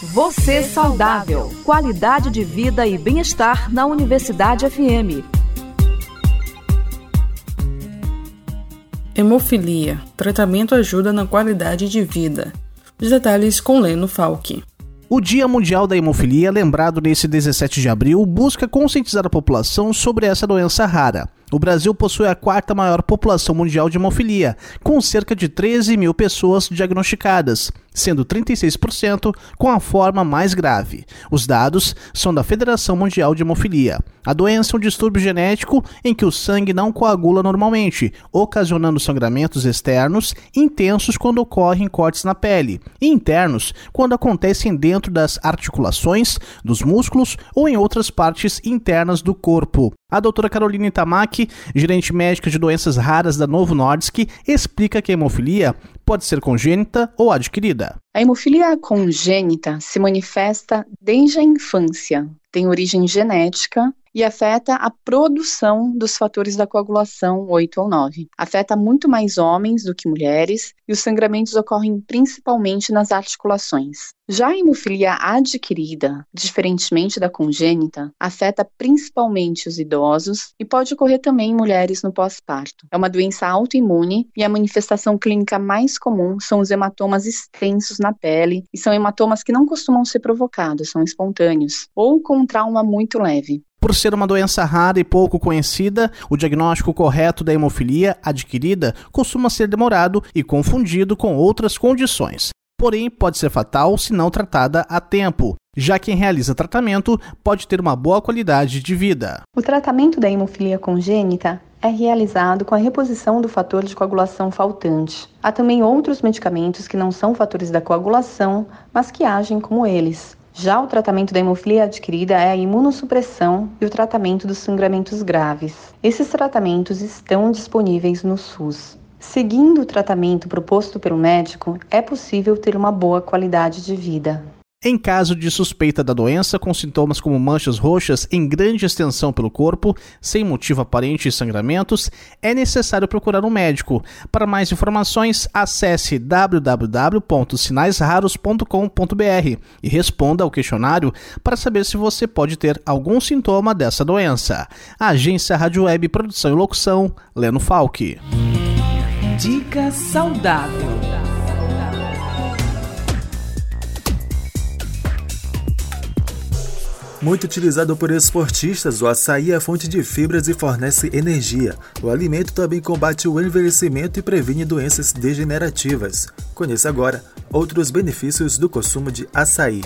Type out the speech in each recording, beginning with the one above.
Você saudável. Qualidade de vida e bem-estar na Universidade FM. Hemofilia. Tratamento ajuda na qualidade de vida. Os detalhes com Leno Falck. O Dia Mundial da Hemofilia, lembrado nesse 17 de abril, busca conscientizar a população sobre essa doença rara. O Brasil possui a quarta maior população mundial de hemofilia, com cerca de 13 mil pessoas diagnosticadas, sendo 36% com a forma mais grave. Os dados são da Federação Mundial de Hemofilia. A doença é um distúrbio genético em que o sangue não coagula normalmente, ocasionando sangramentos externos intensos quando ocorrem cortes na pele, e internos quando acontecem dentro das articulações, dos músculos ou em outras partes internas do corpo. A doutora Carolina Itamaki, gerente médica de doenças raras da Novo Nordisk, explica que a hemofilia pode ser congênita ou adquirida. A hemofilia congênita se manifesta desde a infância, tem origem genética e afeta a produção dos fatores da coagulação 8 ou 9. Afeta muito mais homens do que mulheres e os sangramentos ocorrem principalmente nas articulações. Já a hemofilia adquirida, diferentemente da congênita, afeta principalmente os idosos e pode ocorrer também em mulheres no pós-parto. É uma doença autoimune e a manifestação clínica mais comum são os hematomas extensos na pele e são hematomas que não costumam ser provocados, são espontâneos, ou com um trauma muito leve. Por ser uma doença rara e pouco conhecida, o diagnóstico correto da hemofilia adquirida costuma ser demorado e confundido com outras condições. Porém, pode ser fatal se não tratada a tempo, já quem realiza tratamento pode ter uma boa qualidade de vida. O tratamento da hemofilia congênita é realizado com a reposição do fator de coagulação faltante. Há também outros medicamentos que não são fatores da coagulação, mas que agem como eles. Já o tratamento da hemofilia adquirida é a imunossupressão e o tratamento dos sangramentos graves. Esses tratamentos estão disponíveis no SUS. Seguindo o tratamento proposto pelo médico, é possível ter uma boa qualidade de vida. Em caso de suspeita da doença, com sintomas como manchas roxas em grande extensão pelo corpo, sem motivo aparente e sangramentos, é necessário procurar um médico. Para mais informações, acesse www.sinaisraros.com.br e responda ao questionário para saber se você pode ter algum sintoma dessa doença. Agência Rádio Web Produção e Locução, Leno Falck. Dica saudável. Muito utilizado por esportistas, o açaí é fonte de fibras e fornece energia. O alimento também combate o envelhecimento e previne doenças degenerativas. Conheça agora outros benefícios do consumo de açaí.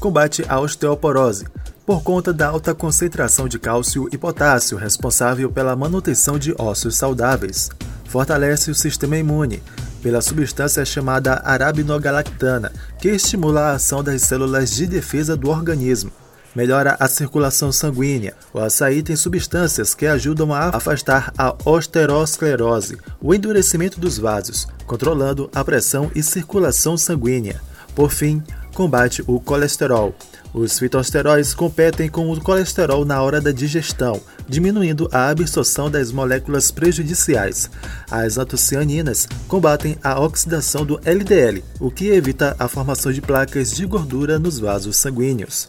Combate a osteoporose, por conta da alta concentração de cálcio e potássio responsável pela manutenção de ossos saudáveis. Fortalece o sistema imune, pela substância chamada arabinogalactana, que estimula a ação das células de defesa do organismo melhora a circulação sanguínea. O açaí tem substâncias que ajudam a afastar a osteosclerose, o endurecimento dos vasos, controlando a pressão e circulação sanguínea. Por fim, combate o colesterol. Os fitosteróis competem com o colesterol na hora da digestão, diminuindo a absorção das moléculas prejudiciais. As antocianinas combatem a oxidação do LDL, o que evita a formação de placas de gordura nos vasos sanguíneos.